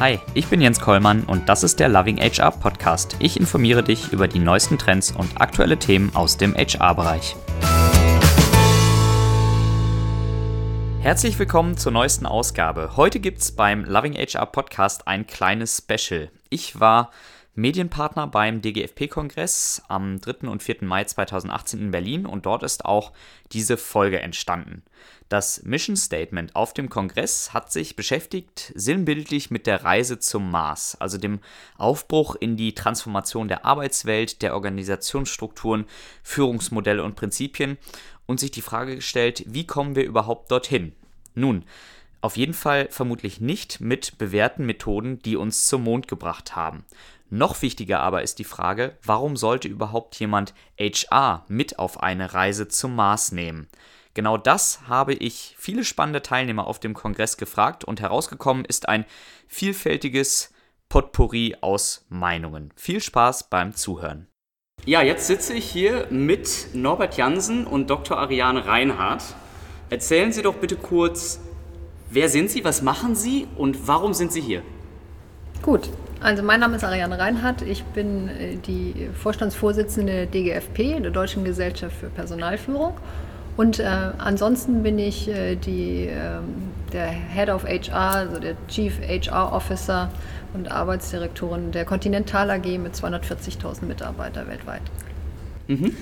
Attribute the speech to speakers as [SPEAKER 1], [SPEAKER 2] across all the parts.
[SPEAKER 1] Hi, ich bin Jens Kollmann und das ist der Loving HR Podcast. Ich informiere dich über die neuesten Trends und aktuelle Themen aus dem HR-Bereich. Herzlich willkommen zur neuesten Ausgabe. Heute gibt es beim Loving HR Podcast ein kleines Special. Ich war Medienpartner beim DGFP-Kongress am 3. und 4. Mai 2018 in Berlin und dort ist auch diese Folge entstanden. Das Mission Statement auf dem Kongress hat sich beschäftigt sinnbildlich mit der Reise zum Mars, also dem Aufbruch in die Transformation der Arbeitswelt, der Organisationsstrukturen, Führungsmodelle und Prinzipien und sich die Frage gestellt, wie kommen wir überhaupt dorthin? Nun, auf jeden Fall vermutlich nicht mit bewährten Methoden, die uns zum Mond gebracht haben. Noch wichtiger aber ist die Frage, warum sollte überhaupt jemand HR mit auf eine Reise zum Mars nehmen? Genau das habe ich viele spannende Teilnehmer auf dem Kongress gefragt und herausgekommen ist ein vielfältiges Potpourri aus Meinungen. Viel Spaß beim Zuhören. Ja, jetzt sitze ich hier mit Norbert Jansen und Dr. Ariane Reinhardt. Erzählen Sie doch bitte kurz, wer sind Sie, was machen Sie und warum sind Sie hier?
[SPEAKER 2] Gut, also mein Name ist Ariane Reinhardt. Ich bin äh, die Vorstandsvorsitzende DGFP, der Deutschen Gesellschaft für Personalführung. Und äh, ansonsten bin ich äh, die, äh, der Head of HR, also der Chief HR Officer und Arbeitsdirektorin der Continental AG mit 240.000 Mitarbeitern weltweit.
[SPEAKER 3] Mhm.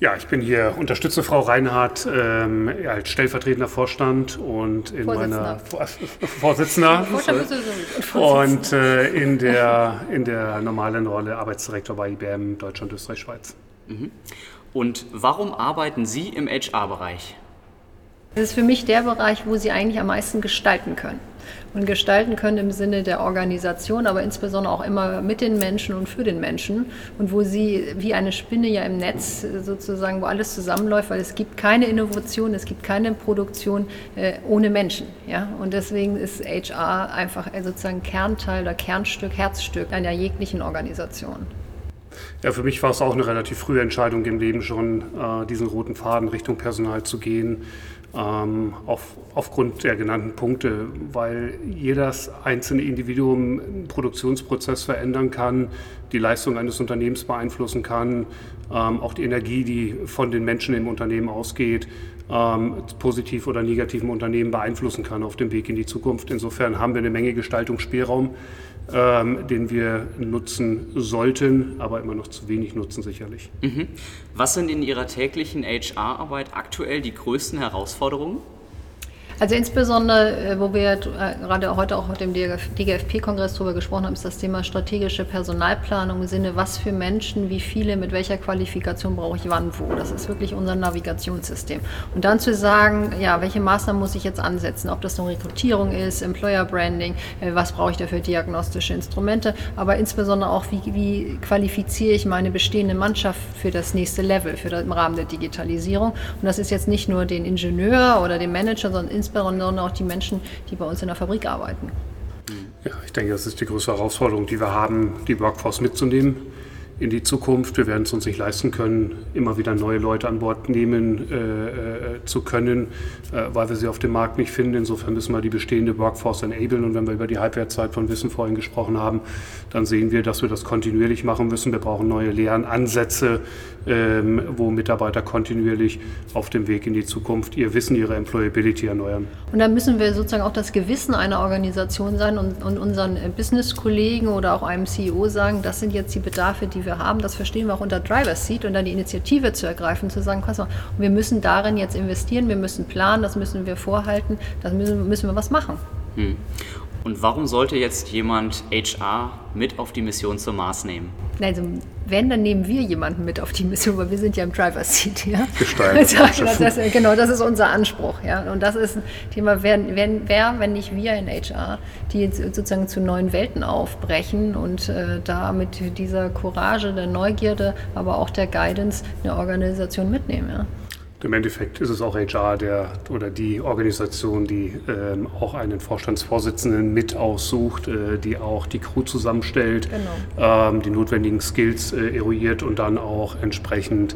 [SPEAKER 3] Ja, ich bin hier, unterstütze Frau Reinhardt ähm, als stellvertretender Vorstand und in meiner Vorsitzender und äh, in, der, in der normalen Rolle Arbeitsdirektor bei IBM Deutschland, Österreich, Schweiz.
[SPEAKER 1] Mhm. Und warum arbeiten Sie im HR-Bereich?
[SPEAKER 2] Das ist für mich der Bereich, wo Sie eigentlich am meisten gestalten können und gestalten können im Sinne der Organisation, aber insbesondere auch immer mit den Menschen und für den Menschen und wo sie wie eine Spinne ja im Netz sozusagen, wo alles zusammenläuft, weil es gibt keine Innovation, es gibt keine Produktion äh, ohne Menschen. Ja? Und deswegen ist HR einfach sozusagen Kernteil oder Kernstück, Herzstück einer jeglichen Organisation.
[SPEAKER 3] Ja, für mich war es auch eine relativ frühe Entscheidung im Leben schon, äh, diesen roten Faden Richtung Personal zu gehen ähm, auf, aufgrund der genannten Punkte, weil jedes einzelne Individuum einen Produktionsprozess verändern kann, die Leistung eines Unternehmens beeinflussen kann, ähm, auch die Energie, die von den Menschen im Unternehmen ausgeht, ähm, positiv oder negativ im Unternehmen beeinflussen kann auf dem Weg in die Zukunft. Insofern haben wir eine Menge Gestaltungsspielraum ähm, den wir nutzen sollten, aber immer noch zu wenig nutzen sicherlich. Mhm.
[SPEAKER 1] Was sind in Ihrer täglichen HR-Arbeit aktuell die größten Herausforderungen?
[SPEAKER 2] Also insbesondere, äh, wo wir äh, gerade heute auch mit dem DGFP-Kongress darüber gesprochen haben, ist das Thema strategische Personalplanung im Sinne, was für Menschen, wie viele, mit welcher Qualifikation brauche ich wann wo. Das ist wirklich unser Navigationssystem. Und dann zu sagen, ja, welche Maßnahmen muss ich jetzt ansetzen, ob das nun Rekrutierung ist, Employer Branding, äh, was brauche ich dafür diagnostische Instrumente, aber insbesondere auch, wie, wie qualifiziere ich meine bestehende Mannschaft für das nächste Level, für das, im Rahmen der Digitalisierung. Und das ist jetzt nicht nur den Ingenieur oder den Manager, sondern insbesondere auch die Menschen, die bei uns in der Fabrik arbeiten.
[SPEAKER 3] Ja, ich denke, das ist die größte Herausforderung, die wir haben, die Workforce mitzunehmen in die Zukunft. Wir werden es uns nicht leisten können, immer wieder neue Leute an Bord nehmen äh, äh, zu können, äh, weil wir sie auf dem Markt nicht finden. Insofern müssen wir die bestehende Workforce enablen. Und wenn wir über die Halbwertszeit von Wissen vorhin gesprochen haben, dann sehen wir, dass wir das kontinuierlich machen müssen. Wir brauchen neue Lernansätze, ähm, wo Mitarbeiter kontinuierlich auf dem Weg in die Zukunft ihr Wissen, ihre Employability erneuern.
[SPEAKER 2] Und da müssen wir sozusagen auch das Gewissen einer Organisation sein und, und unseren Business-Kollegen oder auch einem CEO sagen, das sind jetzt die Bedarfe, die wir haben, das verstehen wir auch unter Driver's Seat und dann die Initiative zu ergreifen, zu sagen, pass mal, wir müssen darin jetzt investieren, wir müssen planen, das müssen wir vorhalten, da müssen, müssen wir was machen. Hm.
[SPEAKER 1] Und warum sollte jetzt jemand HR mit auf die Mission zum Mars nehmen?
[SPEAKER 2] Also, wenn, dann nehmen wir jemanden mit auf die Mission, weil wir sind ja im Driver's Seat. Ja?
[SPEAKER 3] Gestalten.
[SPEAKER 2] Das, genau, das ist unser Anspruch. Ja? Und das ist ein Thema, wer, wer, wer, wenn nicht wir in HR, die sozusagen zu neuen Welten aufbrechen und äh, da mit dieser Courage, der Neugierde, aber auch der Guidance eine Organisation mitnehmen. Ja?
[SPEAKER 3] Im Endeffekt ist es auch HR der, oder die Organisation, die ähm, auch einen Vorstandsvorsitzenden mit aussucht, äh, die auch die Crew zusammenstellt, genau. ähm, die notwendigen Skills äh, eruiert und dann auch entsprechend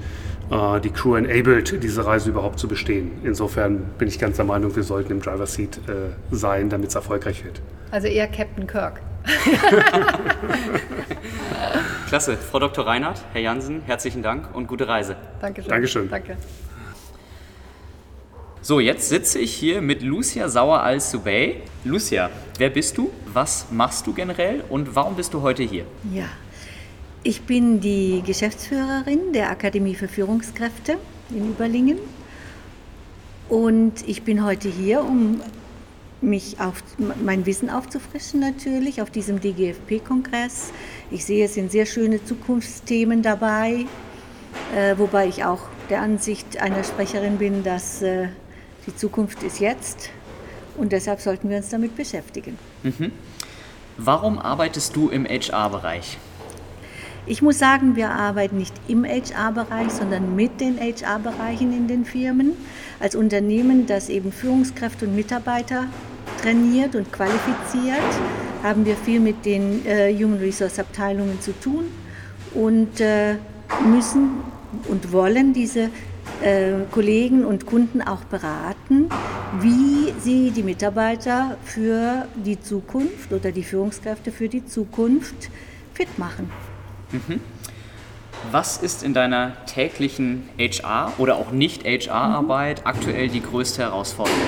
[SPEAKER 3] äh, die Crew enabled, diese Reise überhaupt zu bestehen. Insofern bin ich ganz der Meinung, wir sollten im Driver Seat äh, sein, damit es erfolgreich wird.
[SPEAKER 2] Also eher Captain Kirk.
[SPEAKER 1] Klasse. Frau Dr. Reinhardt, Herr Jansen, herzlichen Dank und gute Reise.
[SPEAKER 2] Dankeschön.
[SPEAKER 3] Dankeschön.
[SPEAKER 2] Danke.
[SPEAKER 1] So, jetzt sitze ich hier mit Lucia Sauer al-Subey. Lucia, wer bist du? Was machst du generell und warum bist du heute hier?
[SPEAKER 4] Ja, ich bin die Geschäftsführerin der Akademie für Führungskräfte in Überlingen und ich bin heute hier, um mich auf mein Wissen aufzufrischen natürlich auf diesem DGFP-Kongress. Ich sehe, es sind sehr schöne Zukunftsthemen dabei, äh, wobei ich auch der Ansicht einer Sprecherin bin, dass äh, die Zukunft ist jetzt und deshalb sollten wir uns damit beschäftigen.
[SPEAKER 1] Mhm. Warum arbeitest du im HR-Bereich?
[SPEAKER 4] Ich muss sagen, wir arbeiten nicht im HR-Bereich, sondern mit den HR-Bereichen in den Firmen. Als Unternehmen, das eben Führungskräfte und Mitarbeiter trainiert und qualifiziert, haben wir viel mit den äh, Human Resource Abteilungen zu tun und äh, müssen und wollen diese äh, Kollegen und Kunden auch beraten, wie sie die Mitarbeiter für die Zukunft oder die Führungskräfte für die Zukunft fit machen.
[SPEAKER 1] Mhm. Was ist in deiner täglichen HR oder auch nicht HR-Arbeit mhm. aktuell die größte Herausforderung?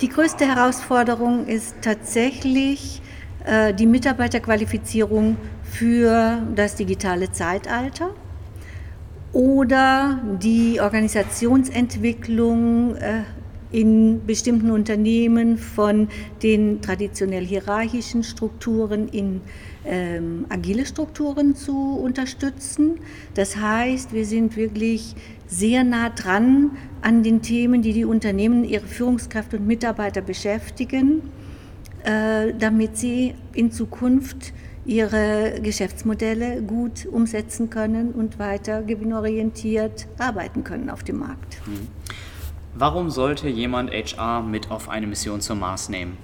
[SPEAKER 4] Die größte Herausforderung ist tatsächlich äh, die Mitarbeiterqualifizierung für das digitale Zeitalter oder die Organisationsentwicklung äh, in bestimmten Unternehmen von den traditionell hierarchischen Strukturen in ähm, agile Strukturen zu unterstützen. Das heißt, wir sind wirklich sehr nah dran an den Themen, die die Unternehmen, ihre Führungskräfte und Mitarbeiter beschäftigen, äh, damit sie in Zukunft ihre Geschäftsmodelle gut umsetzen können und weiter gewinnorientiert arbeiten können auf dem Markt. Mhm.
[SPEAKER 1] Warum sollte jemand HR mit auf eine Mission zum Mars nehmen?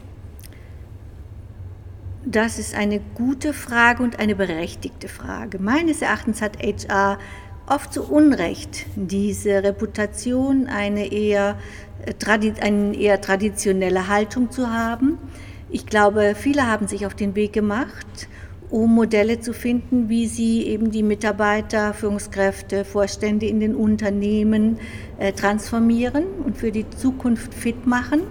[SPEAKER 4] Das ist eine gute Frage und eine berechtigte Frage. Meines Erachtens hat HR oft zu Unrecht diese Reputation, eine eher, äh, eine eher traditionelle Haltung zu haben. Ich glaube, viele haben sich auf den Weg gemacht um Modelle zu finden, wie sie eben die Mitarbeiter, Führungskräfte, Vorstände in den Unternehmen äh, transformieren und für die Zukunft fit machen.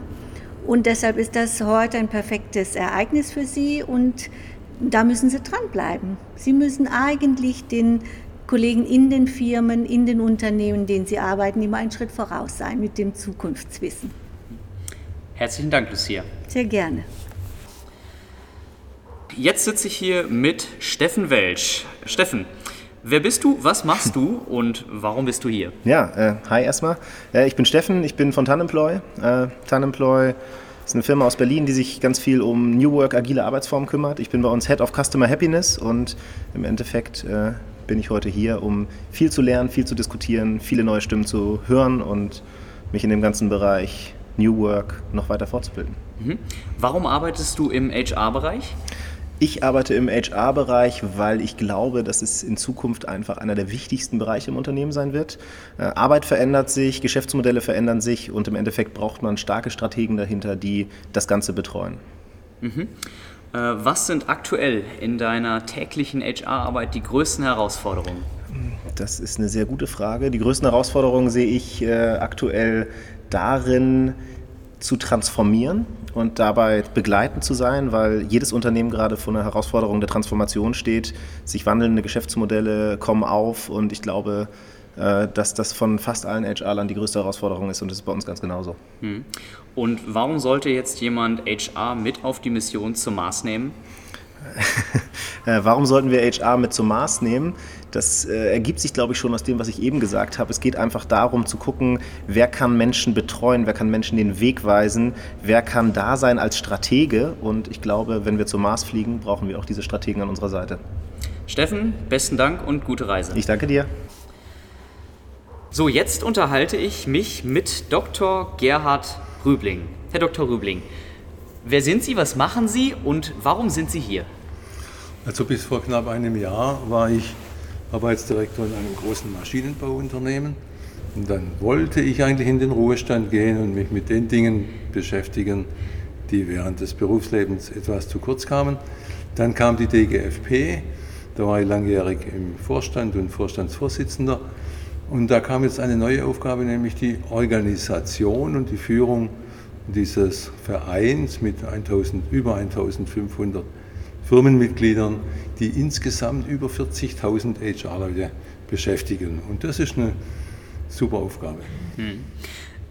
[SPEAKER 4] Und deshalb ist das heute ein perfektes Ereignis für sie und da müssen sie dranbleiben. Sie müssen eigentlich den Kollegen in den Firmen, in den Unternehmen, in denen sie arbeiten, immer einen Schritt voraus sein mit dem Zukunftswissen.
[SPEAKER 1] Herzlichen Dank, Lucia.
[SPEAKER 4] Sehr gerne.
[SPEAKER 1] Jetzt sitze ich hier mit Steffen Welsch. Steffen, wer bist du, was machst du und warum bist du hier?
[SPEAKER 5] Ja, äh, hi erstmal. Äh, ich bin Steffen, ich bin von Tanemploy. Äh, Tanemploy ist eine Firma aus Berlin, die sich ganz viel um New Work, agile Arbeitsformen kümmert. Ich bin bei uns Head of Customer Happiness und im Endeffekt äh, bin ich heute hier, um viel zu lernen, viel zu diskutieren, viele neue Stimmen zu hören und mich in dem ganzen Bereich New Work noch weiter fortzubilden.
[SPEAKER 1] Mhm. Warum arbeitest du im HR-Bereich?
[SPEAKER 5] Ich arbeite im HR-Bereich, weil ich glaube, dass es in Zukunft einfach einer der wichtigsten Bereiche im Unternehmen sein wird. Äh, Arbeit verändert sich, Geschäftsmodelle verändern sich und im Endeffekt braucht man starke Strategen dahinter, die das Ganze betreuen.
[SPEAKER 1] Mhm. Äh, was sind aktuell in deiner täglichen HR-Arbeit die größten Herausforderungen?
[SPEAKER 5] Das ist eine sehr gute Frage. Die größten Herausforderungen sehe ich äh, aktuell darin, zu transformieren und dabei begleitend zu sein, weil jedes Unternehmen gerade vor einer Herausforderung der Transformation steht. Sich wandelnde Geschäftsmodelle kommen auf und ich glaube, äh, dass das von fast allen HR-Lern die größte Herausforderung ist und das ist bei uns ganz genauso. Hm.
[SPEAKER 1] Und warum sollte jetzt jemand HR mit auf die Mission zum Mars nehmen?
[SPEAKER 5] Äh, warum sollten wir HR mit zum Mars nehmen? Das äh, ergibt sich, glaube ich, schon aus dem, was ich eben gesagt habe. Es geht einfach darum zu gucken, wer kann Menschen betreuen, wer kann Menschen den Weg weisen, wer kann da sein als Stratege. Und ich glaube, wenn wir zum Mars fliegen, brauchen wir auch diese Strategen an unserer Seite.
[SPEAKER 1] Steffen, besten Dank und gute Reise.
[SPEAKER 5] Ich danke dir.
[SPEAKER 1] So, jetzt unterhalte ich mich mit Dr. Gerhard Rübling. Herr Dr. Rübling, wer sind Sie, was machen Sie und warum sind Sie hier?
[SPEAKER 6] Also bis vor knapp einem Jahr war ich Arbeitsdirektor in einem großen Maschinenbauunternehmen. Und dann wollte ich eigentlich in den Ruhestand gehen und mich mit den Dingen beschäftigen, die während des Berufslebens etwas zu kurz kamen. Dann kam die DGFP, da war ich langjährig im Vorstand und Vorstandsvorsitzender. Und da kam jetzt eine neue Aufgabe, nämlich die Organisation und die Führung dieses Vereins mit 1000, über 1500 Firmenmitgliedern, die insgesamt über 40.000 HR-Leute beschäftigen. Und das ist eine super Aufgabe. Hm.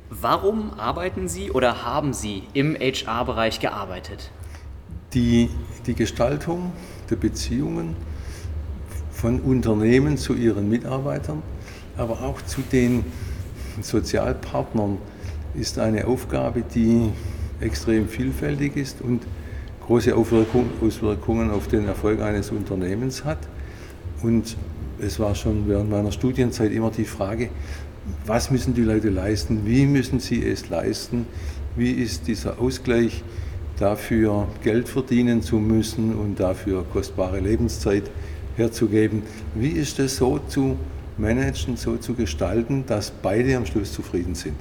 [SPEAKER 1] Warum arbeiten Sie oder haben Sie im HR-Bereich gearbeitet?
[SPEAKER 6] Die, die Gestaltung der Beziehungen von Unternehmen zu ihren Mitarbeitern, aber auch zu den Sozialpartnern ist eine Aufgabe, die extrem vielfältig ist und große Auswirkungen auf den Erfolg eines Unternehmens hat. Und es war schon während meiner Studienzeit immer die Frage, was müssen die Leute leisten, wie müssen sie es leisten, wie ist dieser Ausgleich dafür Geld verdienen zu müssen und dafür kostbare Lebenszeit herzugeben. Wie ist es so zu managen, so zu gestalten, dass beide am Schluss zufrieden sind?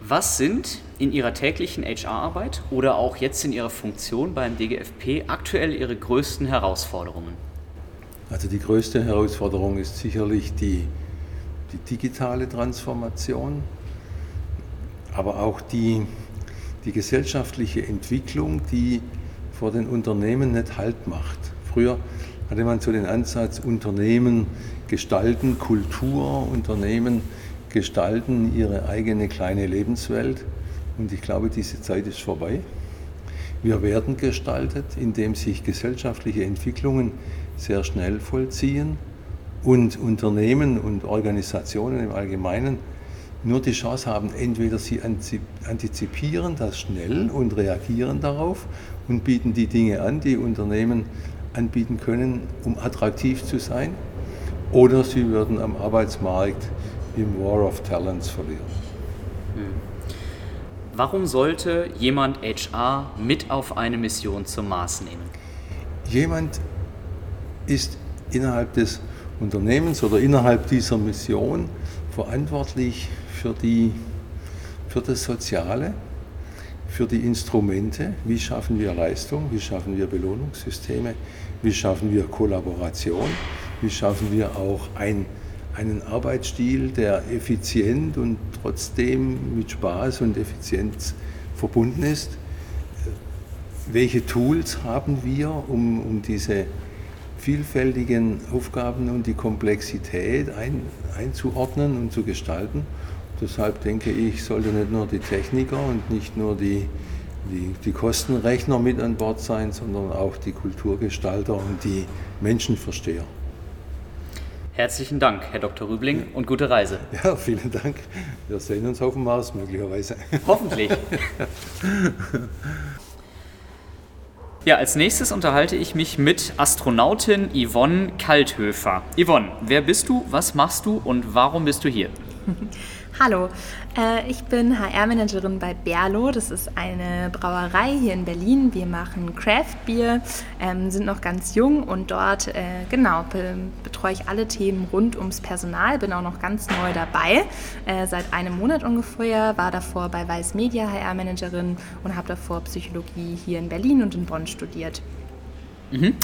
[SPEAKER 1] Was sind in Ihrer täglichen HR-Arbeit oder auch jetzt in Ihrer Funktion beim DGFP aktuell Ihre größten Herausforderungen?
[SPEAKER 6] Also die größte Herausforderung ist sicherlich die, die digitale Transformation, aber auch die, die gesellschaftliche Entwicklung, die vor den Unternehmen nicht Halt macht. Früher hatte man so den Ansatz, Unternehmen gestalten, Kultur, Unternehmen gestalten ihre eigene kleine Lebenswelt. Und ich glaube, diese Zeit ist vorbei. Wir werden gestaltet, indem sich gesellschaftliche Entwicklungen sehr schnell vollziehen und Unternehmen und Organisationen im Allgemeinen nur die Chance haben, entweder sie antizipieren das schnell und reagieren darauf und bieten die Dinge an, die Unternehmen anbieten können, um attraktiv zu sein, oder sie würden am Arbeitsmarkt im War of Talents verlieren. Hm.
[SPEAKER 1] Warum sollte jemand HR mit auf eine Mission zum Mars nehmen?
[SPEAKER 6] Jemand ist innerhalb des Unternehmens oder innerhalb dieser Mission verantwortlich für, die, für das Soziale, für die Instrumente, wie schaffen wir Leistung, wie schaffen wir Belohnungssysteme, wie schaffen wir Kollaboration, wie schaffen wir auch ein, einen Arbeitsstil, der effizient und trotzdem mit Spaß und Effizienz verbunden ist. Welche Tools haben wir, um, um diese vielfältigen Aufgaben und die Komplexität ein, einzuordnen und zu gestalten. Deshalb denke ich, sollte nicht nur die Techniker und nicht nur die, die, die Kostenrechner mit an Bord sein, sondern auch die Kulturgestalter und die Menschenversteher.
[SPEAKER 1] Herzlichen Dank, Herr Dr. Rübling, und gute Reise.
[SPEAKER 6] Ja, vielen Dank. Wir sehen uns auf dem Mars möglicherweise.
[SPEAKER 1] Hoffentlich. Ja, als nächstes unterhalte ich mich mit Astronautin Yvonne Kalthöfer. Yvonne, wer bist du, was machst du und warum bist du hier?
[SPEAKER 7] Hallo, äh, ich bin HR-Managerin bei Berlo. Das ist eine Brauerei hier in Berlin. Wir machen Craft Beer, ähm, sind noch ganz jung und dort äh, genau betreue ich alle Themen rund ums Personal. Bin auch noch ganz neu dabei, äh, seit einem Monat ungefähr. War davor bei Weiß Media HR-Managerin und habe davor Psychologie hier in Berlin und in Bonn studiert. Mhm.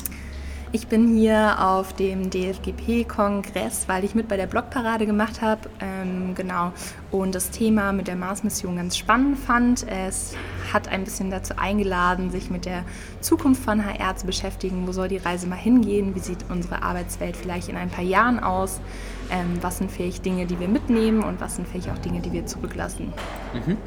[SPEAKER 7] Ich bin hier auf dem DFGP-Kongress, weil ich mit bei der Blogparade gemacht habe, ähm, genau, und das Thema mit der Mars-Mission ganz spannend fand. Es hat ein bisschen dazu eingeladen, sich mit der Zukunft von HR zu beschäftigen. Wo soll die Reise mal hingehen? Wie sieht unsere Arbeitswelt vielleicht in ein paar Jahren aus? Ähm, was sind vielleicht Dinge, die wir mitnehmen und was sind vielleicht auch Dinge, die wir zurücklassen?
[SPEAKER 1] Mhm.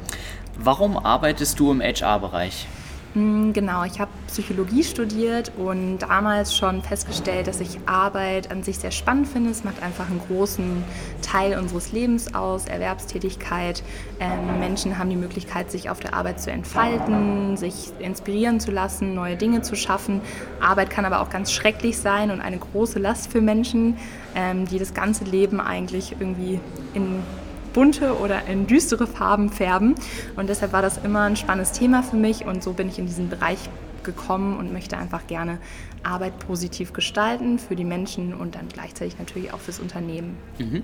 [SPEAKER 1] Warum arbeitest du im HR-Bereich?
[SPEAKER 7] Hm, genau, ich habe Psychologie studiert und damals schon festgestellt, dass ich Arbeit an sich sehr spannend finde. Es macht einfach einen großen Teil unseres Lebens aus, Erwerbstätigkeit. Ähm, Menschen haben die Möglichkeit, sich auf der Arbeit zu entfalten, sich inspirieren zu lassen, neue Dinge zu schaffen. Arbeit kann aber auch ganz schrecklich sein und eine große Last für Menschen, ähm, die das ganze Leben eigentlich irgendwie in bunte oder in düstere Farben färben. Und deshalb war das immer ein spannendes Thema für mich und so bin ich in diesen Bereich gekommen und möchte einfach gerne Arbeit positiv gestalten für die Menschen und dann gleichzeitig natürlich auch fürs Unternehmen.
[SPEAKER 1] Mhm.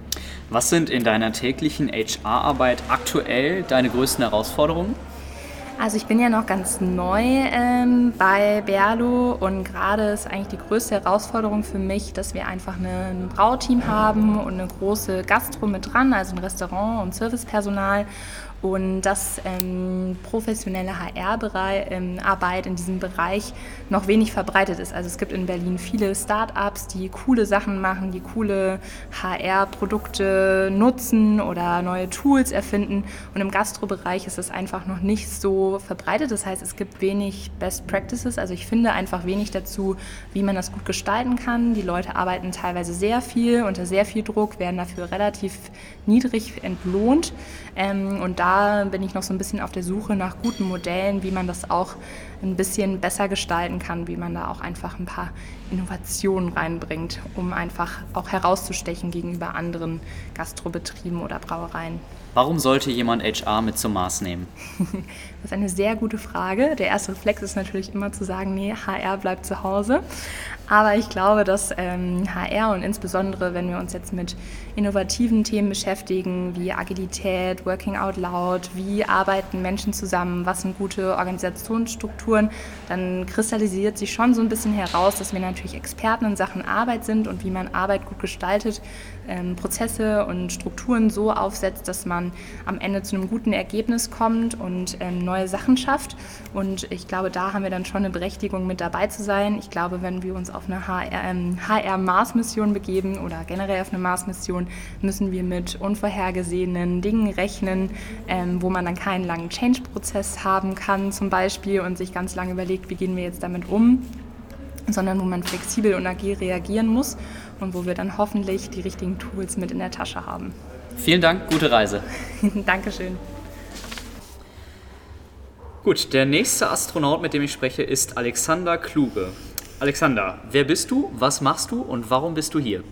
[SPEAKER 1] Was sind in deiner täglichen HR-Arbeit aktuell deine größten Herausforderungen?
[SPEAKER 7] Also ich bin ja noch ganz neu ähm, bei Berlo und gerade ist eigentlich die größte Herausforderung für mich, dass wir einfach ein Brauteam haben und eine große Gastro mit dran, also ein Restaurant und Servicepersonal und dass ähm, professionelle HR-Arbeit ähm, in diesem Bereich noch wenig verbreitet ist. Also es gibt in Berlin viele Start-ups, die coole Sachen machen, die coole HR-Produkte nutzen oder neue Tools erfinden und im Gastrobereich ist es einfach noch nicht so verbreitet. Das heißt, es gibt wenig Best Practices, also ich finde einfach wenig dazu, wie man das gut gestalten kann. Die Leute arbeiten teilweise sehr viel, unter sehr viel Druck, werden dafür relativ niedrig entlohnt ähm, und da da bin ich noch so ein bisschen auf der Suche nach guten Modellen, wie man das auch ein bisschen besser gestalten kann, wie man da auch einfach ein paar Innovationen reinbringt, um einfach auch herauszustechen gegenüber anderen Gastrobetrieben oder Brauereien.
[SPEAKER 1] Warum sollte jemand HR mit zum Maß nehmen?
[SPEAKER 7] das ist eine sehr gute Frage. Der erste Reflex ist natürlich immer zu sagen, nee, HR bleibt zu Hause. Aber ich glaube, dass ähm, HR und insbesondere, wenn wir uns jetzt mit innovativen Themen beschäftigen, wie Agilität, Working Out Loud, wie arbeiten Menschen zusammen, was sind gute Organisationsstrukturen, dann kristallisiert sich schon so ein bisschen heraus, dass wir natürlich Experten in Sachen Arbeit sind und wie man Arbeit gut gestaltet, ähm, Prozesse und Strukturen so aufsetzt, dass man am Ende zu einem guten Ergebnis kommt und ähm, neue Sachen schafft. Und ich glaube, da haben wir dann schon eine Berechtigung mit dabei zu sein. Ich glaube, wenn wir uns auf eine HR-Mars-Mission ähm, begeben oder generell auf eine Mars-Mission, müssen wir mit unvorhergesehenen Dingen rechnen, ähm, wo man dann keinen langen Change-Prozess haben kann zum Beispiel und sich ganz lange überlegt, wie gehen wir jetzt damit um, sondern wo man flexibel und agil reagieren muss und wo wir dann hoffentlich die richtigen Tools mit in der Tasche haben.
[SPEAKER 1] Vielen Dank, gute Reise.
[SPEAKER 7] Dankeschön.
[SPEAKER 1] Gut, der nächste Astronaut, mit dem ich spreche, ist Alexander Kluge. Alexander, wer bist du, was machst du und warum bist du hier?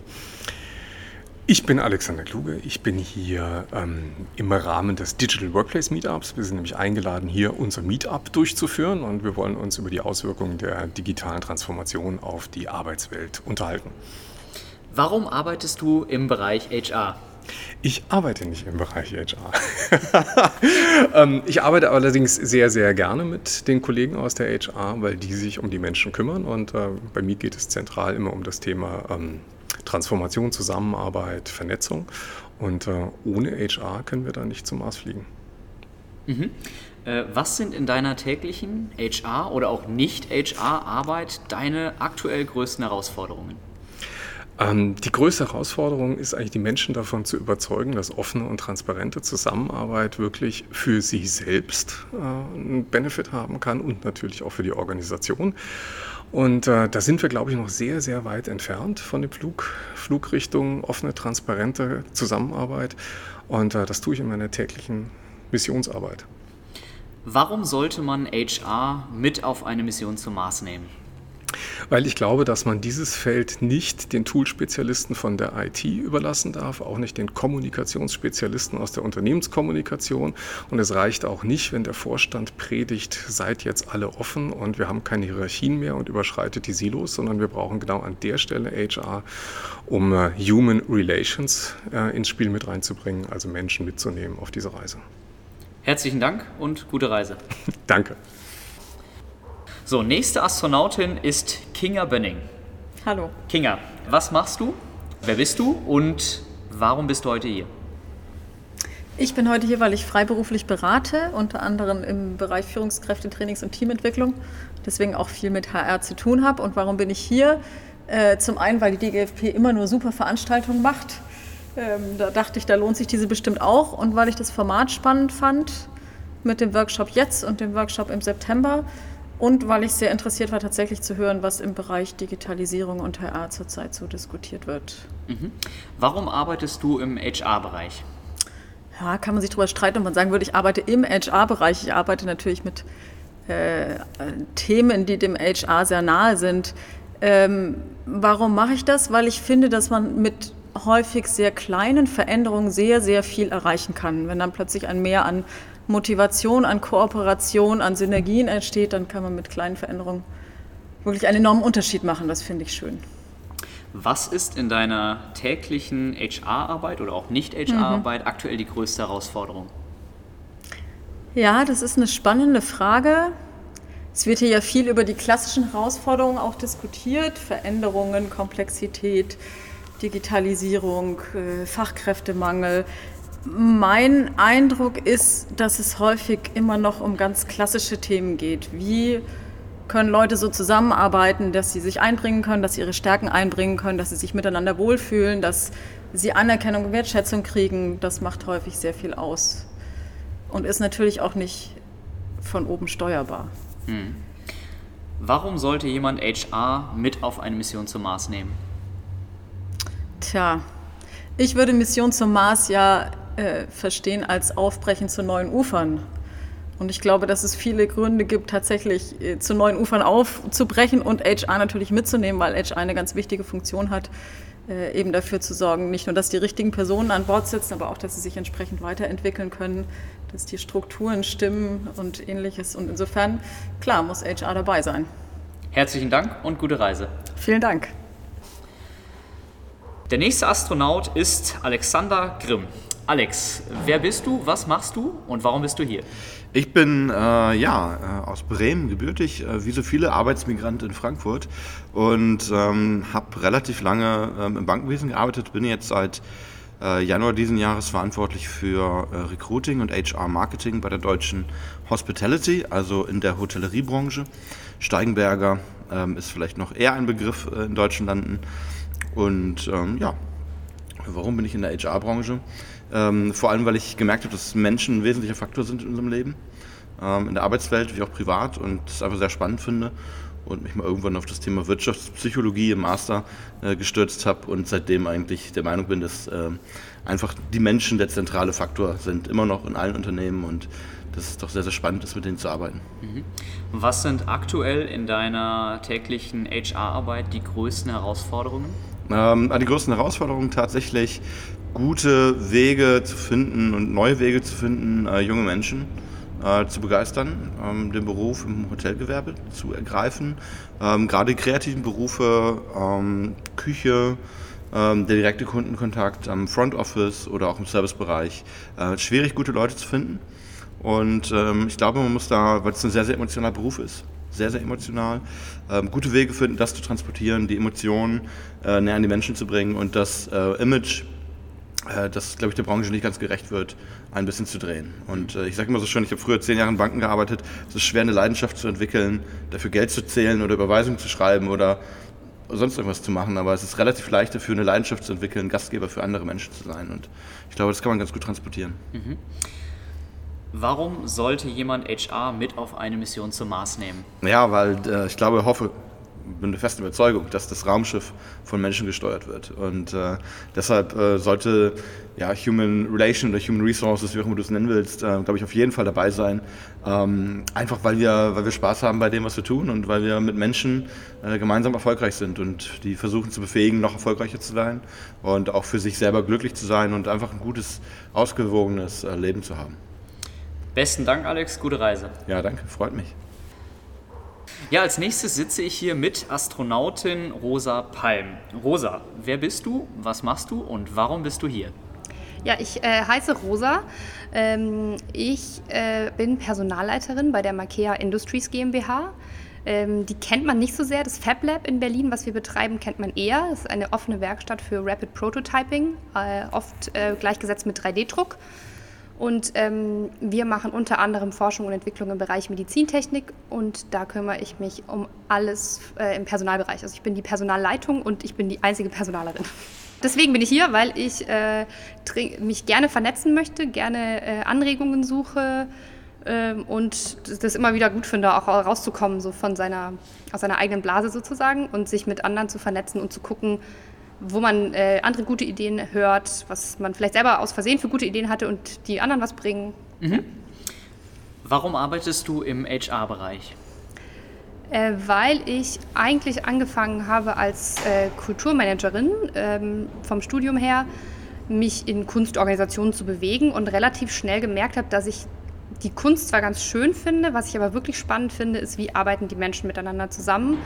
[SPEAKER 8] Ich bin Alexander Kluge. Ich bin hier ähm, im Rahmen des Digital Workplace Meetups. Wir sind nämlich eingeladen, hier unser Meetup durchzuführen und wir wollen uns über die Auswirkungen der digitalen Transformation auf die Arbeitswelt unterhalten.
[SPEAKER 1] Warum arbeitest du im Bereich HR?
[SPEAKER 8] Ich arbeite nicht im Bereich HR. Ähm, ich arbeite allerdings sehr, sehr gerne mit den Kollegen aus der HR, weil die sich um die Menschen kümmern. Und äh, bei mir geht es zentral immer um das Thema ähm, Transformation, Zusammenarbeit, Vernetzung. Und äh, ohne HR können wir da nicht zum Mars fliegen.
[SPEAKER 1] Mhm. Äh, was sind in deiner täglichen HR oder auch nicht HR-Arbeit deine aktuell größten Herausforderungen?
[SPEAKER 8] Ähm, die größte Herausforderung ist eigentlich, die Menschen davon zu überzeugen, dass offene und transparente Zusammenarbeit wirklich für sie selbst äh, einen Benefit haben kann und natürlich auch für die Organisation. Und äh, da sind wir, glaube ich, noch sehr, sehr weit entfernt von den Flug, Flugrichtungen, offene, transparente Zusammenarbeit. Und äh, das tue ich in meiner täglichen Missionsarbeit.
[SPEAKER 1] Warum sollte man HR mit auf eine Mission zum Mars nehmen?
[SPEAKER 8] Weil ich glaube, dass man dieses Feld nicht den Toolspezialisten von der IT überlassen darf, auch nicht den Kommunikationsspezialisten aus der Unternehmenskommunikation. Und es reicht auch nicht, wenn der Vorstand predigt, seid jetzt alle offen und wir haben keine Hierarchien mehr und überschreitet die Silos, sondern wir brauchen genau an der Stelle HR, um uh, Human Relations uh, ins Spiel mit reinzubringen, also Menschen mitzunehmen auf diese Reise.
[SPEAKER 1] Herzlichen Dank und gute Reise.
[SPEAKER 8] Danke.
[SPEAKER 1] So, nächste Astronautin ist Kinga Bönning.
[SPEAKER 9] Hallo.
[SPEAKER 1] Kinga, was machst du? Wer bist du und warum bist du heute hier?
[SPEAKER 9] Ich bin heute hier, weil ich freiberuflich berate, unter anderem im Bereich Führungskräfte, Trainings und Teamentwicklung, deswegen auch viel mit HR zu tun habe. Und warum bin ich hier? Äh, zum einen, weil die DGFP immer nur super Veranstaltungen macht. Ähm, da dachte ich, da lohnt sich diese bestimmt auch. Und weil ich das Format spannend fand mit dem Workshop jetzt und dem Workshop im September und weil ich sehr interessiert war, tatsächlich zu hören, was im Bereich Digitalisierung und HR zurzeit so diskutiert wird.
[SPEAKER 1] Mhm. Warum arbeitest du im HR-Bereich?
[SPEAKER 9] Ja, kann man sich darüber streiten, ob man sagen würde, ich arbeite im HR-Bereich. Ich arbeite natürlich mit äh, Themen, die dem HR sehr nahe sind. Ähm, warum mache ich das? Weil ich finde, dass man mit häufig sehr kleinen Veränderungen sehr, sehr viel erreichen kann. Wenn dann plötzlich ein Mehr an Motivation, an Kooperation, an Synergien entsteht, dann kann man mit kleinen Veränderungen wirklich einen enormen Unterschied machen. Das finde ich schön.
[SPEAKER 1] Was ist in deiner täglichen HR-Arbeit oder auch Nicht-HR-Arbeit mhm. aktuell die größte Herausforderung?
[SPEAKER 9] Ja, das ist eine spannende Frage. Es wird hier ja viel über die klassischen Herausforderungen auch diskutiert. Veränderungen, Komplexität, Digitalisierung, äh, Fachkräftemangel. Mein Eindruck ist, dass es häufig immer noch um ganz klassische Themen geht. Wie können Leute so zusammenarbeiten, dass sie sich einbringen können, dass sie ihre Stärken einbringen können, dass sie sich miteinander wohlfühlen, dass sie Anerkennung und Wertschätzung kriegen. Das macht häufig sehr viel aus und ist natürlich auch nicht von oben steuerbar. Hm.
[SPEAKER 1] Warum sollte jemand HR mit auf eine Mission zum Mars nehmen?
[SPEAKER 9] Tja, ich würde Mission zum Mars ja äh, verstehen als Aufbrechen zu neuen Ufern. Und ich glaube, dass es viele Gründe gibt, tatsächlich äh, zu neuen Ufern aufzubrechen und HR natürlich mitzunehmen, weil HR eine ganz wichtige Funktion hat, äh, eben dafür zu sorgen, nicht nur, dass die richtigen Personen an Bord sitzen, aber auch, dass sie sich entsprechend weiterentwickeln können, dass die Strukturen stimmen und ähnliches. Und insofern, klar, muss HR dabei sein.
[SPEAKER 1] Herzlichen Dank und gute Reise.
[SPEAKER 9] Vielen Dank.
[SPEAKER 1] Der nächste Astronaut ist Alexander Grimm. Alex, wer bist du, was machst du und warum bist du hier?
[SPEAKER 10] Ich bin äh, ja äh, aus Bremen gebürtig, äh, wie so viele Arbeitsmigranten in Frankfurt und ähm, habe relativ lange ähm, im Bankenwesen gearbeitet, bin jetzt seit äh, Januar diesen Jahres verantwortlich für äh, Recruiting und HR Marketing bei der deutschen Hospitality, also in der Hotelleriebranche. Steigenberger ähm, ist vielleicht noch eher ein Begriff äh, in deutschen Landen. Und ähm, ja, warum bin ich in der HR-Branche? Ähm, vor allem, weil ich gemerkt habe, dass Menschen ein wesentlicher Faktor sind in unserem Leben, ähm, in der Arbeitswelt wie auch privat und das einfach sehr spannend finde und mich mal irgendwann auf das Thema Wirtschaftspsychologie im Master äh, gestürzt habe und seitdem eigentlich der Meinung bin, dass äh, einfach die Menschen der zentrale Faktor sind, immer noch in allen Unternehmen und das ist doch sehr, sehr spannend ist, mit denen zu arbeiten. Mhm.
[SPEAKER 1] Was sind aktuell in deiner täglichen HR-Arbeit die größten Herausforderungen?
[SPEAKER 10] Ähm, die größten Herausforderungen tatsächlich gute Wege zu finden und neue Wege zu finden, äh, junge Menschen äh, zu begeistern, ähm, den Beruf im Hotelgewerbe zu ergreifen. Ähm, gerade kreativen Berufe, ähm, Küche, ähm, der direkte Kundenkontakt am Front Office oder auch im Servicebereich. Äh, schwierig, gute Leute zu finden. Und ähm, ich glaube, man muss da, weil es ein sehr, sehr emotionaler Beruf ist, sehr, sehr emotional, ähm, gute Wege finden, das zu transportieren, die Emotionen äh, näher an die Menschen zu bringen und das äh, Image äh, das, glaube ich, der Branche nicht ganz gerecht wird, ein bisschen zu drehen. Und äh, ich sage immer so schön, ich habe früher zehn Jahre in Banken gearbeitet, es ist schwer, eine Leidenschaft zu entwickeln, dafür Geld zu zählen oder Überweisungen zu schreiben oder sonst irgendwas zu machen, aber es ist relativ leicht dafür, eine Leidenschaft zu entwickeln, Gastgeber für andere Menschen zu sein. Und ich glaube, das kann man ganz gut transportieren. Mhm.
[SPEAKER 1] Warum sollte jemand HR mit auf eine Mission zum Mars nehmen?
[SPEAKER 10] Ja, weil äh, ich glaube, hoffe, bin der festen Überzeugung, dass das Raumschiff von Menschen gesteuert wird. Und äh, deshalb äh, sollte ja, Human Relation oder Human Resources, wie auch immer du es nennen willst, äh, glaube ich, auf jeden Fall dabei sein. Ähm, einfach weil wir, weil wir Spaß haben bei dem, was wir tun und weil wir mit Menschen äh, gemeinsam erfolgreich sind und die versuchen zu befähigen, noch erfolgreicher zu sein und auch für sich selber glücklich zu sein und einfach ein gutes, ausgewogenes äh, Leben zu haben.
[SPEAKER 1] Besten Dank, Alex. Gute Reise.
[SPEAKER 10] Ja, danke. Freut mich.
[SPEAKER 1] Ja, als nächstes sitze ich hier mit Astronautin Rosa Palm. Rosa, wer bist du, was machst du und warum bist du hier?
[SPEAKER 11] Ja, ich äh, heiße Rosa. Ähm, ich äh, bin Personalleiterin bei der Makea Industries GmbH. Ähm, die kennt man nicht so sehr. Das Fab Lab in Berlin, was wir betreiben, kennt man eher. Das ist eine offene Werkstatt für Rapid Prototyping, äh, oft äh, gleichgesetzt mit 3D-Druck. Und ähm, wir machen unter anderem Forschung und Entwicklung im Bereich Medizintechnik und da kümmere ich mich um alles äh, im Personalbereich. Also ich bin die Personalleitung und ich bin die einzige Personalerin. Deswegen bin ich hier, weil ich äh, mich gerne vernetzen möchte, gerne äh, Anregungen suche ähm, und das immer wieder gut finde, auch rauszukommen so von seiner, aus seiner eigenen Blase sozusagen und sich mit anderen zu vernetzen und zu gucken, wo man äh, andere gute Ideen hört, was man vielleicht selber aus Versehen für gute Ideen hatte und die anderen was bringen. Mhm.
[SPEAKER 1] Warum arbeitest du im HR-Bereich?
[SPEAKER 11] Äh, weil ich eigentlich angefangen habe als äh, Kulturmanagerin ähm, vom Studium her, mich in Kunstorganisationen zu bewegen und relativ schnell gemerkt habe, dass ich die Kunst zwar ganz schön finde, was ich aber wirklich spannend finde, ist, wie arbeiten die Menschen miteinander zusammen.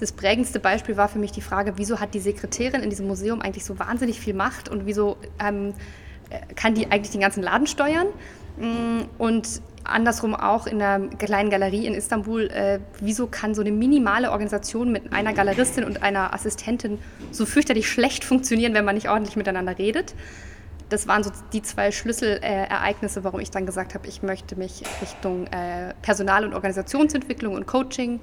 [SPEAKER 11] Das prägendste Beispiel war für mich die Frage, wieso hat die Sekretärin in diesem Museum eigentlich so wahnsinnig viel Macht und wieso ähm, kann die eigentlich den ganzen Laden steuern? Mm, und andersrum auch in der kleinen Galerie in Istanbul, äh, wieso kann so eine minimale Organisation mit einer Galeristin und einer Assistentin so fürchterlich schlecht funktionieren, wenn man nicht ordentlich miteinander redet? Das waren so die zwei Schlüsselereignisse, warum ich dann gesagt habe, ich möchte mich Richtung äh, Personal- und Organisationsentwicklung und Coaching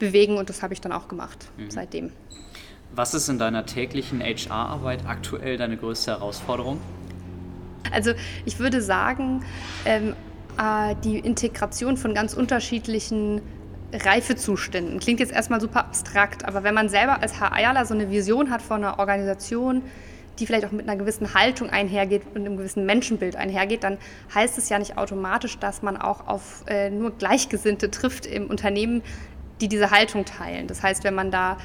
[SPEAKER 11] bewegen und das habe ich dann auch gemacht mhm. seitdem.
[SPEAKER 1] Was ist in deiner täglichen HR-Arbeit aktuell deine größte Herausforderung?
[SPEAKER 11] Also ich würde sagen, ähm, äh, die Integration von ganz unterschiedlichen Reifezuständen. Klingt jetzt erstmal super abstrakt, aber wenn man selber als HRler so eine Vision hat von einer Organisation, die vielleicht auch mit einer gewissen Haltung einhergeht und einem gewissen Menschenbild einhergeht, dann heißt es ja nicht automatisch, dass man auch auf äh, nur Gleichgesinnte trifft im Unternehmen, die diese Haltung teilen. Das heißt, wenn man da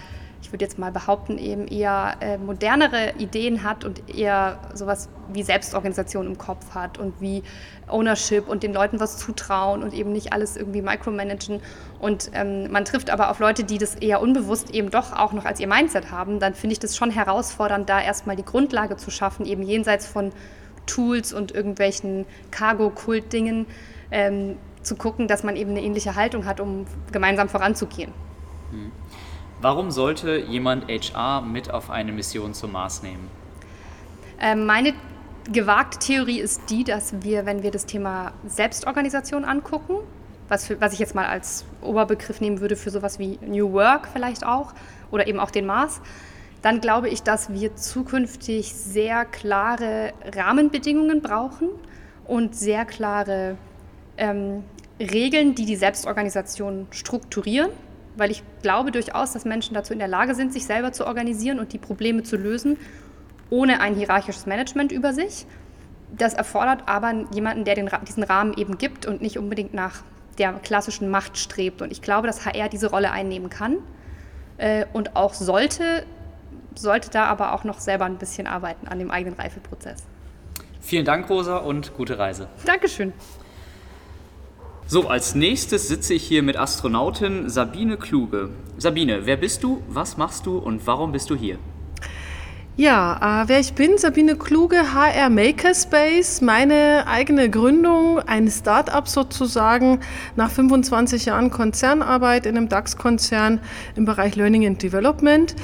[SPEAKER 11] ich würde jetzt mal behaupten, eben eher äh, modernere Ideen hat und eher sowas wie Selbstorganisation im Kopf hat und wie Ownership und den Leuten was zutrauen und eben nicht alles irgendwie micromanagen. Und ähm, man trifft aber auf Leute, die das eher unbewusst eben doch auch noch als ihr Mindset haben, dann finde ich das schon herausfordernd, da erstmal die Grundlage zu schaffen, eben jenseits von Tools und irgendwelchen Cargo-Kult-Dingen ähm, zu gucken, dass man eben eine ähnliche Haltung hat, um gemeinsam voranzugehen.
[SPEAKER 1] Mhm. Warum sollte jemand HR mit auf eine Mission zum Mars nehmen?
[SPEAKER 11] Ähm, meine gewagte Theorie ist die, dass wir, wenn wir das Thema Selbstorganisation angucken, was, für, was ich jetzt mal als Oberbegriff nehmen würde für sowas wie New Work vielleicht auch oder eben auch den Mars, dann glaube ich, dass wir zukünftig sehr klare Rahmenbedingungen brauchen und sehr klare ähm, Regeln, die die Selbstorganisation strukturieren weil ich glaube durchaus, dass Menschen dazu in der Lage sind, sich selber zu organisieren und die Probleme zu lösen, ohne ein hierarchisches Management über sich. Das erfordert aber jemanden, der den, diesen Rahmen eben gibt und nicht unbedingt nach der klassischen Macht strebt. Und ich glaube, dass HR diese Rolle einnehmen kann äh, und auch sollte, sollte da aber auch noch selber ein bisschen arbeiten an dem eigenen Reifeprozess.
[SPEAKER 1] Vielen Dank, Rosa, und gute Reise.
[SPEAKER 11] Dankeschön.
[SPEAKER 1] So, als nächstes sitze ich hier mit Astronautin Sabine Kluge. Sabine, wer bist du, was machst du und warum bist du hier?
[SPEAKER 12] Ja, äh, wer ich bin, Sabine Kluge, HR Makerspace, meine eigene Gründung, ein Start-up sozusagen, nach 25 Jahren Konzernarbeit in einem DAX-Konzern im Bereich Learning and Development.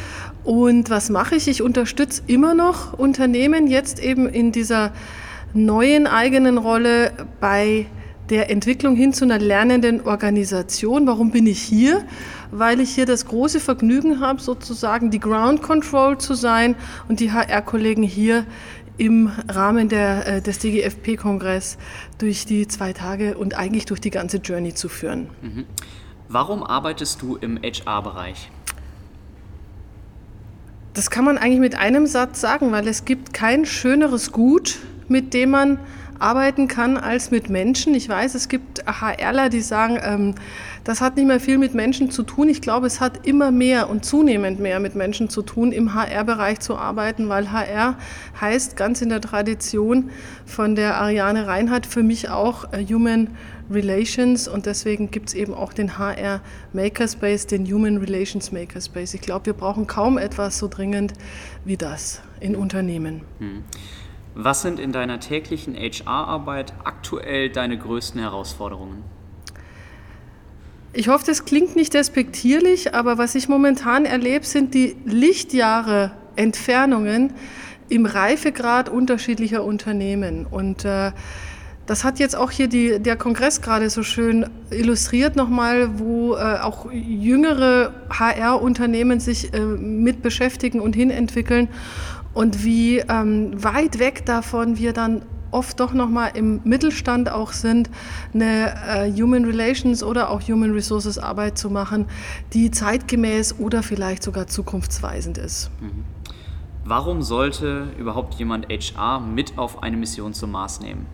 [SPEAKER 12] Und was mache ich? Ich unterstütze immer noch Unternehmen jetzt eben in dieser neuen eigenen Rolle bei der Entwicklung hin zu einer lernenden Organisation. Warum bin ich hier? Weil ich hier das große Vergnügen habe, sozusagen die Ground Control zu sein und die HR-Kollegen hier im Rahmen der, äh, des DGFP-Kongress durch die zwei Tage und eigentlich durch die ganze Journey zu führen. Mhm.
[SPEAKER 1] Warum arbeitest du im HR-Bereich?
[SPEAKER 12] Das kann man eigentlich mit einem Satz sagen, weil es gibt kein schöneres Gut, mit dem man arbeiten kann als mit Menschen. Ich weiß, es gibt HRler, die sagen, ähm, das hat nicht mehr viel mit Menschen zu tun. Ich glaube, es hat immer mehr und zunehmend mehr mit Menschen zu tun, im HR-Bereich zu arbeiten, weil HR heißt ganz in der Tradition von der Ariane Reinhardt für mich auch äh, Human Relations und deswegen gibt es eben auch den HR Makerspace, den Human Relations Makerspace. Ich glaube, wir brauchen kaum etwas so dringend wie das in Unternehmen. Hm.
[SPEAKER 1] Was sind in deiner täglichen HR-Arbeit aktuell deine größten Herausforderungen?
[SPEAKER 12] Ich hoffe, das klingt nicht despektierlich, aber was ich momentan erlebe, sind die Lichtjahre Entfernungen im Reifegrad unterschiedlicher Unternehmen. Und äh, das hat jetzt auch hier die, der Kongress gerade so schön illustriert nochmal, wo äh, auch jüngere HR-Unternehmen sich äh, mit beschäftigen und hinentwickeln und wie ähm, weit weg davon wir dann oft doch nochmal im Mittelstand auch sind, eine äh, Human Relations oder auch Human Resources Arbeit zu machen, die zeitgemäß oder vielleicht sogar zukunftsweisend ist. Mhm.
[SPEAKER 1] Warum sollte überhaupt jemand HR mit auf eine Mission zum Mars nehmen?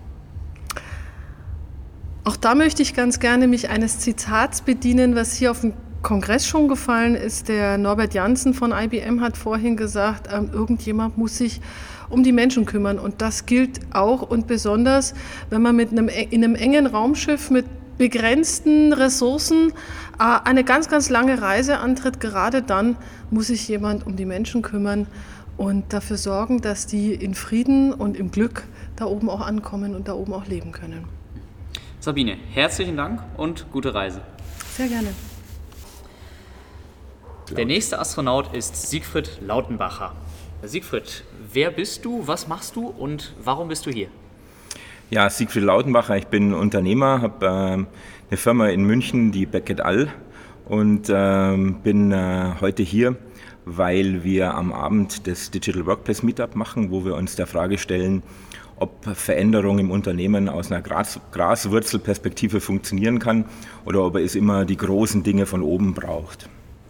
[SPEAKER 12] Auch da möchte ich ganz gerne mich eines Zitats bedienen, was hier auf dem Kongress schon gefallen ist. Der Norbert Janssen von IBM hat vorhin gesagt, ähm, irgendjemand muss sich um die Menschen kümmern. Und das gilt auch und besonders, wenn man mit einem, in einem engen Raumschiff mit begrenzten Ressourcen äh, eine ganz, ganz lange Reise antritt. Gerade dann muss sich jemand um die Menschen kümmern und dafür sorgen, dass die in Frieden und im Glück da oben auch ankommen und da oben auch leben können.
[SPEAKER 1] Sabine, herzlichen Dank und gute Reise.
[SPEAKER 12] Sehr gerne.
[SPEAKER 1] Der nächste Astronaut ist Siegfried Lautenbacher. Siegfried, wer bist du, was machst du und warum bist du hier?
[SPEAKER 13] Ja, Siegfried Lautenbacher, ich bin Unternehmer, habe äh, eine Firma in München, die Beckett All und äh, bin äh, heute hier, weil wir am Abend das Digital Workplace Meetup machen, wo wir uns der Frage stellen, ob Veränderung im Unternehmen aus einer Gras Graswurzelperspektive funktionieren kann oder ob es immer die großen Dinge von oben braucht.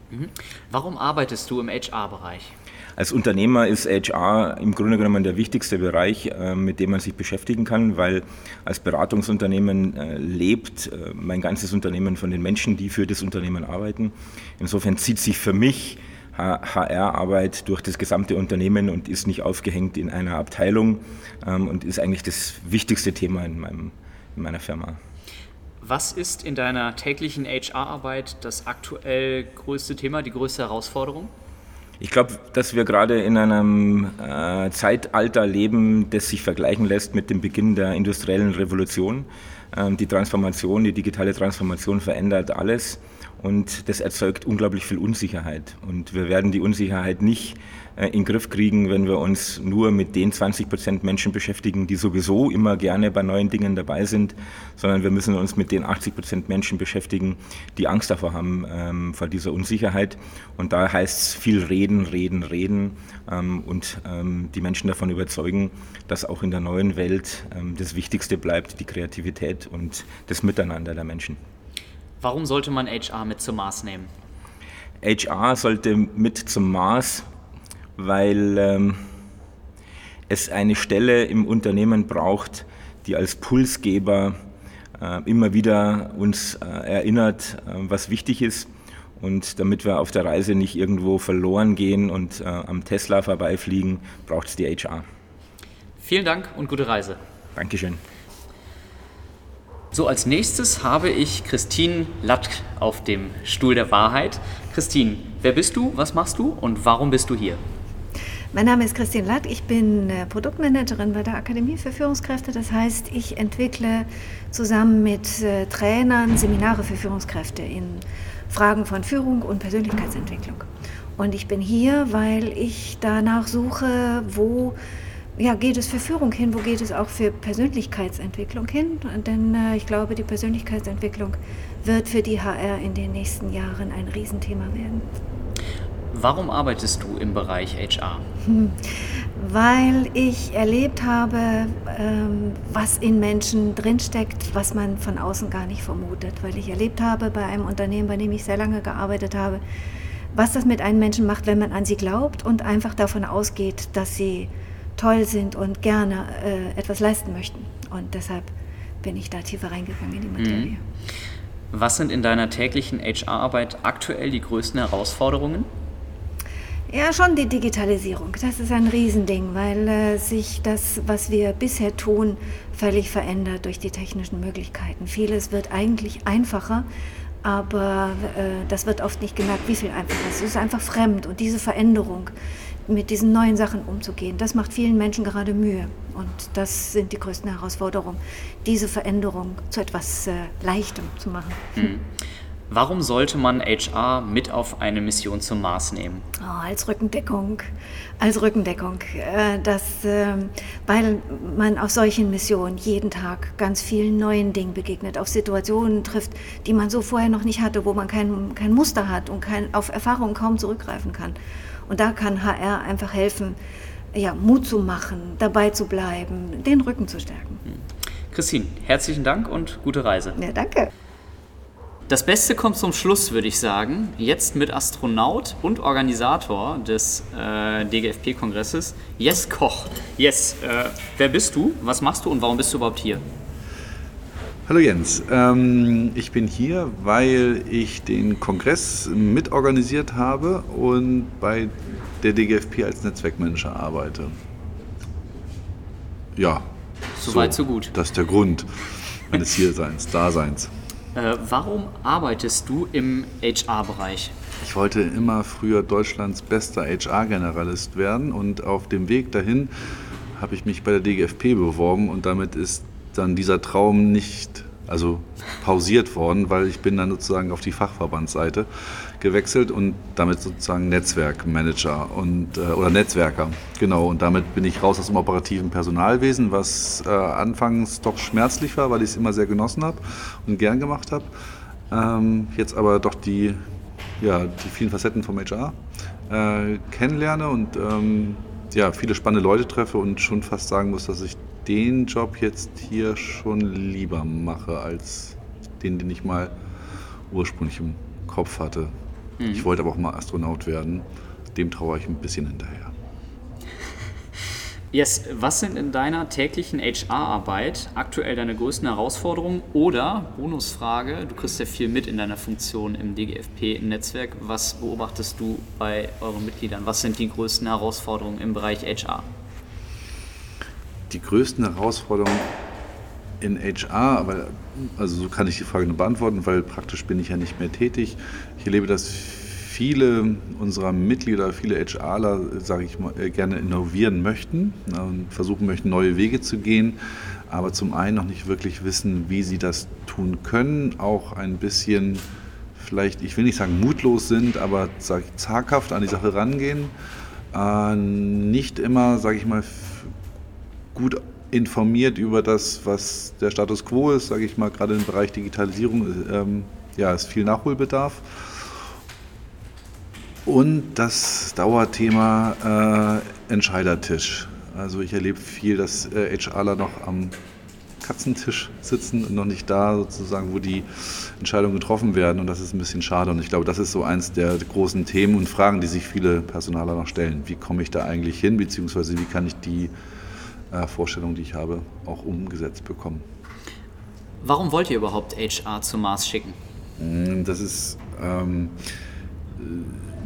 [SPEAKER 1] Mhm. Warum arbeitest du im HR-Bereich?
[SPEAKER 13] Als Unternehmer ist HR im Grunde genommen der wichtigste Bereich, äh, mit dem man sich beschäftigen kann, weil als Beratungsunternehmen äh, lebt äh, mein ganzes Unternehmen von den Menschen, die für das Unternehmen arbeiten. Insofern zieht sich für mich HR-Arbeit durch das gesamte Unternehmen und ist nicht aufgehängt in einer Abteilung ähm, und ist eigentlich das wichtigste Thema in, meinem, in meiner Firma.
[SPEAKER 1] Was ist in deiner täglichen HR-Arbeit das aktuell größte Thema, die größte Herausforderung?
[SPEAKER 13] Ich glaube, dass wir gerade in einem äh, Zeitalter leben, das sich vergleichen lässt mit dem Beginn der industriellen Revolution. Ähm, die Transformation, die digitale Transformation verändert alles und das erzeugt unglaublich viel Unsicherheit. Und wir werden die Unsicherheit nicht in den Griff kriegen, wenn wir uns nur mit den 20 Prozent Menschen beschäftigen, die sowieso immer gerne bei neuen Dingen dabei sind, sondern wir müssen uns mit den 80 Prozent Menschen beschäftigen, die Angst davor haben, ähm, vor dieser Unsicherheit. Und da heißt es viel reden, reden, reden ähm, und ähm, die Menschen davon überzeugen, dass auch in der neuen Welt ähm, das Wichtigste bleibt, die Kreativität und das Miteinander der Menschen.
[SPEAKER 1] Warum sollte man HR mit zum Mars nehmen?
[SPEAKER 13] HR sollte mit zum Mars, weil ähm, es eine Stelle im Unternehmen braucht, die als Pulsgeber äh, immer wieder uns äh, erinnert, äh, was wichtig ist. Und damit wir auf der Reise nicht irgendwo verloren gehen und äh, am Tesla vorbeifliegen, braucht es die HR.
[SPEAKER 1] Vielen Dank und gute Reise.
[SPEAKER 13] Dankeschön.
[SPEAKER 1] So, als nächstes habe ich Christine Latt auf dem Stuhl der Wahrheit. Christine, wer bist du, was machst du und warum bist du hier?
[SPEAKER 14] Mein Name ist Christine Latt, ich bin äh, Produktmanagerin bei der Akademie für Führungskräfte. Das heißt, ich entwickle zusammen mit äh, Trainern Seminare für Führungskräfte in Fragen von Führung und Persönlichkeitsentwicklung. Und ich bin hier, weil ich danach suche, wo ja, geht es für Führung hin, wo geht es auch für Persönlichkeitsentwicklung hin? Denn äh, ich glaube, die Persönlichkeitsentwicklung wird für die HR in den nächsten Jahren ein Riesenthema werden.
[SPEAKER 1] Warum arbeitest du im Bereich HR?
[SPEAKER 14] Hm, weil ich erlebt habe, ähm, was in Menschen drinsteckt, was man von außen gar nicht vermutet. Weil ich erlebt habe bei einem Unternehmen, bei dem ich sehr lange gearbeitet habe, was das mit einem Menschen macht, wenn man an sie glaubt und einfach davon ausgeht, dass sie toll sind und gerne äh, etwas leisten möchten. Und deshalb bin ich da tiefer reingegangen in die Materie. Mhm.
[SPEAKER 1] Was sind in deiner täglichen HR-Arbeit aktuell die größten Herausforderungen?
[SPEAKER 14] Ja, schon die Digitalisierung. Das ist ein Riesending, weil äh, sich das, was wir bisher tun, völlig verändert durch die technischen Möglichkeiten. Vieles wird eigentlich einfacher, aber äh, das wird oft nicht gemerkt, wie viel einfacher es ist. Es ist einfach fremd und diese Veränderung mit diesen neuen Sachen umzugehen. Das macht vielen Menschen gerade Mühe. Und das sind die größten Herausforderungen, diese Veränderung zu etwas äh, Leichtem zu machen.
[SPEAKER 1] Mhm. Warum sollte man HR mit auf eine Mission zum Mars nehmen?
[SPEAKER 14] Oh, als Rückendeckung. Als Rückendeckung. Äh, das, äh, weil man auf solchen Missionen jeden Tag ganz vielen neuen Dingen begegnet, auf Situationen trifft, die man so vorher noch nicht hatte, wo man kein, kein Muster hat und kein, auf Erfahrungen kaum zurückgreifen kann. Und da kann HR einfach helfen, ja, Mut zu machen, dabei zu bleiben, den Rücken zu stärken. Hm.
[SPEAKER 1] Christine, herzlichen Dank und gute Reise.
[SPEAKER 14] Ja, danke.
[SPEAKER 1] Das Beste kommt zum Schluss, würde ich sagen. Jetzt mit Astronaut und Organisator des äh, DGFP-Kongresses, Jes Koch. Jes, äh, wer bist du, was machst du und warum bist du überhaupt hier?
[SPEAKER 15] Hallo Jens, ähm, ich bin hier, weil ich den Kongress mitorganisiert habe und bei der DGFP als Netzwerkmanager arbeite. Ja.
[SPEAKER 1] Soweit, so, so gut.
[SPEAKER 15] Das ist der Grund meines Hierseins, Daseins.
[SPEAKER 1] Äh, warum arbeitest du im HR-Bereich?
[SPEAKER 15] Ich wollte immer früher Deutschlands bester HR-Generalist werden und auf dem Weg dahin habe ich mich bei der DGFP beworben und damit ist dann dieser Traum nicht also pausiert worden, weil ich bin dann sozusagen auf die Fachverbandsseite gewechselt und damit sozusagen Netzwerkmanager und, äh, oder Netzwerker. Genau, und damit bin ich raus aus dem operativen Personalwesen, was äh, anfangs doch schmerzlich war, weil ich es immer sehr genossen habe und gern gemacht habe. Ähm, jetzt aber doch die, ja, die vielen Facetten vom HR äh, kennenlerne und ähm, ja, viele spannende Leute treffe und schon fast sagen muss, dass ich den Job jetzt hier schon lieber mache als den, den ich mal ursprünglich im Kopf hatte. Mhm. Ich wollte aber auch mal Astronaut werden. Dem traue ich ein bisschen hinterher.
[SPEAKER 1] Yes, was sind in deiner täglichen HR-Arbeit aktuell deine größten Herausforderungen? Oder, Bonusfrage, du kriegst ja viel mit in deiner Funktion im DGFP-Netzwerk. Was beobachtest du bei euren Mitgliedern? Was sind die größten Herausforderungen im Bereich HR?
[SPEAKER 15] die größten Herausforderungen in HR, aber also so kann ich die Frage nur beantworten, weil praktisch bin ich ja nicht mehr tätig. Ich erlebe, dass viele unserer Mitglieder, viele HRler, sage ich mal, äh, gerne innovieren möchten und versuchen möchten, neue Wege zu gehen, aber zum einen noch nicht wirklich wissen, wie sie das tun können, auch ein bisschen vielleicht, ich will nicht sagen mutlos sind, aber ich, zaghaft an die Sache rangehen, äh, nicht immer, sage ich mal, gut informiert über das, was der Status quo ist, sage ich mal, gerade im Bereich Digitalisierung, ähm, ja, ist viel Nachholbedarf. Und das Dauerthema äh, Entscheidertisch. Also ich erlebe viel, dass äh, HRler noch am Katzentisch sitzen und noch nicht da sozusagen, wo die Entscheidungen getroffen werden. Und das ist ein bisschen schade. Und ich glaube, das ist so eins der großen Themen und Fragen, die sich viele Personaler noch stellen. Wie komme ich da eigentlich hin, beziehungsweise wie kann ich die äh, Vorstellungen, die ich habe, auch umgesetzt bekommen.
[SPEAKER 1] Warum wollt ihr überhaupt HR zum Mars schicken?
[SPEAKER 15] Mm, das ist ähm,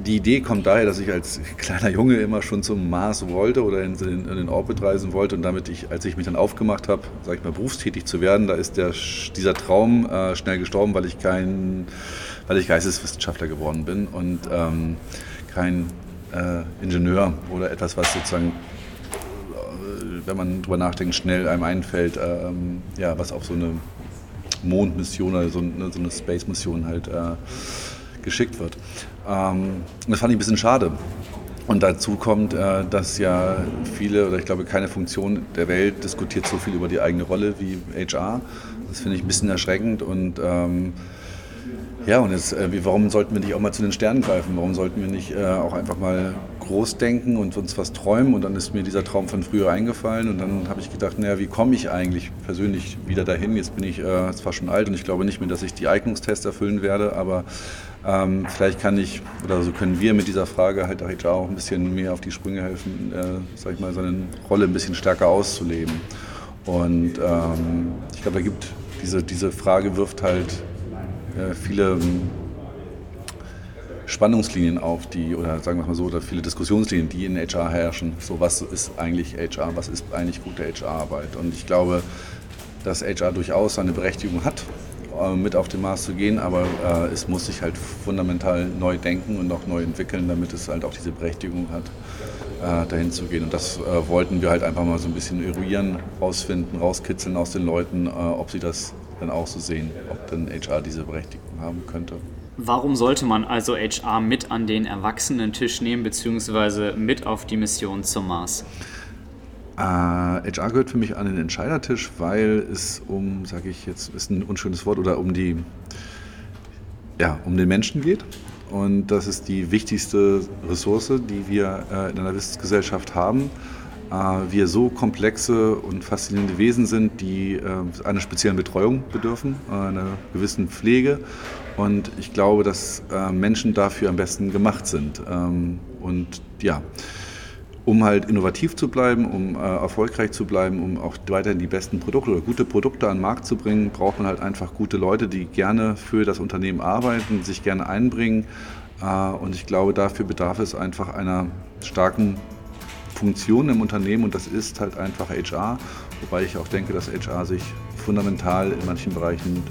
[SPEAKER 15] die Idee kommt daher, dass ich als kleiner Junge immer schon zum Mars wollte oder in den, in den Orbit reisen wollte und damit ich, als ich mich dann aufgemacht habe, sage ich mal, berufstätig zu werden, da ist der, dieser Traum äh, schnell gestorben, weil ich kein, weil ich Geisteswissenschaftler geworden bin und ähm, kein äh, Ingenieur oder etwas, was sozusagen wenn man drüber nachdenkt, schnell einem einfällt, ähm, ja, was auf so eine Mondmission oder so eine, so eine Space-Mission halt äh, geschickt wird. Ähm, das fand ich ein bisschen schade. Und dazu kommt, äh, dass ja viele, oder ich glaube keine Funktion der Welt diskutiert so viel über die eigene Rolle wie HR. Das finde ich ein bisschen erschreckend und ähm, ja, und jetzt, äh, warum sollten wir nicht auch mal zu den Sternen greifen? Warum sollten wir nicht äh, auch einfach mal groß denken und uns was träumen? Und dann ist mir dieser Traum von früher eingefallen und dann habe ich gedacht, naja, wie komme ich eigentlich persönlich wieder dahin? Jetzt bin ich äh, zwar schon alt und ich glaube nicht mehr, dass ich die Eignungstests erfüllen werde, aber ähm, vielleicht kann ich oder so können wir mit dieser Frage halt auch ein bisschen mehr auf die Sprünge helfen, äh, sag ich mal, seine Rolle ein bisschen stärker auszuleben. Und ähm, ich glaube, da gibt diese, diese Frage wirft halt äh, viele ähm, Spannungslinien auf, die, oder sagen wir mal so, oder viele Diskussionslinien, die in HR herrschen. So, was ist eigentlich HR, was ist eigentlich gute HR-Arbeit? Und ich glaube, dass HR durchaus seine Berechtigung hat, äh, mit auf den Mars zu gehen, aber äh, es muss sich halt fundamental neu denken und auch neu entwickeln, damit es halt auch diese Berechtigung hat, dahin zu gehen. Und das wollten wir halt einfach mal so ein bisschen eruieren, rausfinden, rauskitzeln aus den Leuten, ob sie das dann auch so sehen, ob dann HR diese Berechtigung haben könnte.
[SPEAKER 1] Warum sollte man also HR mit an den Erwachsenen-Tisch nehmen, beziehungsweise mit auf die Mission zum Mars?
[SPEAKER 15] Äh, HR gehört für mich an den Entscheidertisch, weil es um, sage ich jetzt, ist ein unschönes Wort, oder um die, ja, um den Menschen geht. Und das ist die wichtigste Ressource, die wir äh, in einer Wissensgesellschaft haben. Äh, wir so komplexe und faszinierende Wesen sind, die äh, einer speziellen Betreuung bedürfen, einer gewissen Pflege. Und ich glaube, dass äh, Menschen dafür am besten gemacht sind. Ähm, und ja, um halt innovativ zu bleiben, um erfolgreich zu bleiben, um auch weiterhin die besten Produkte oder gute Produkte an den Markt zu bringen, braucht man halt einfach gute Leute, die gerne für das Unternehmen arbeiten, sich gerne einbringen. Und ich glaube, dafür bedarf es einfach einer starken Funktion im Unternehmen und das ist halt einfach HR, wobei ich auch denke, dass HR sich fundamental in manchen Bereichen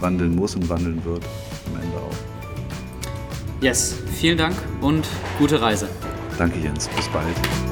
[SPEAKER 15] wandeln muss und wandeln wird am Ende auch.
[SPEAKER 1] Yes, vielen Dank und gute Reise.
[SPEAKER 15] Danke Jens, bis bald.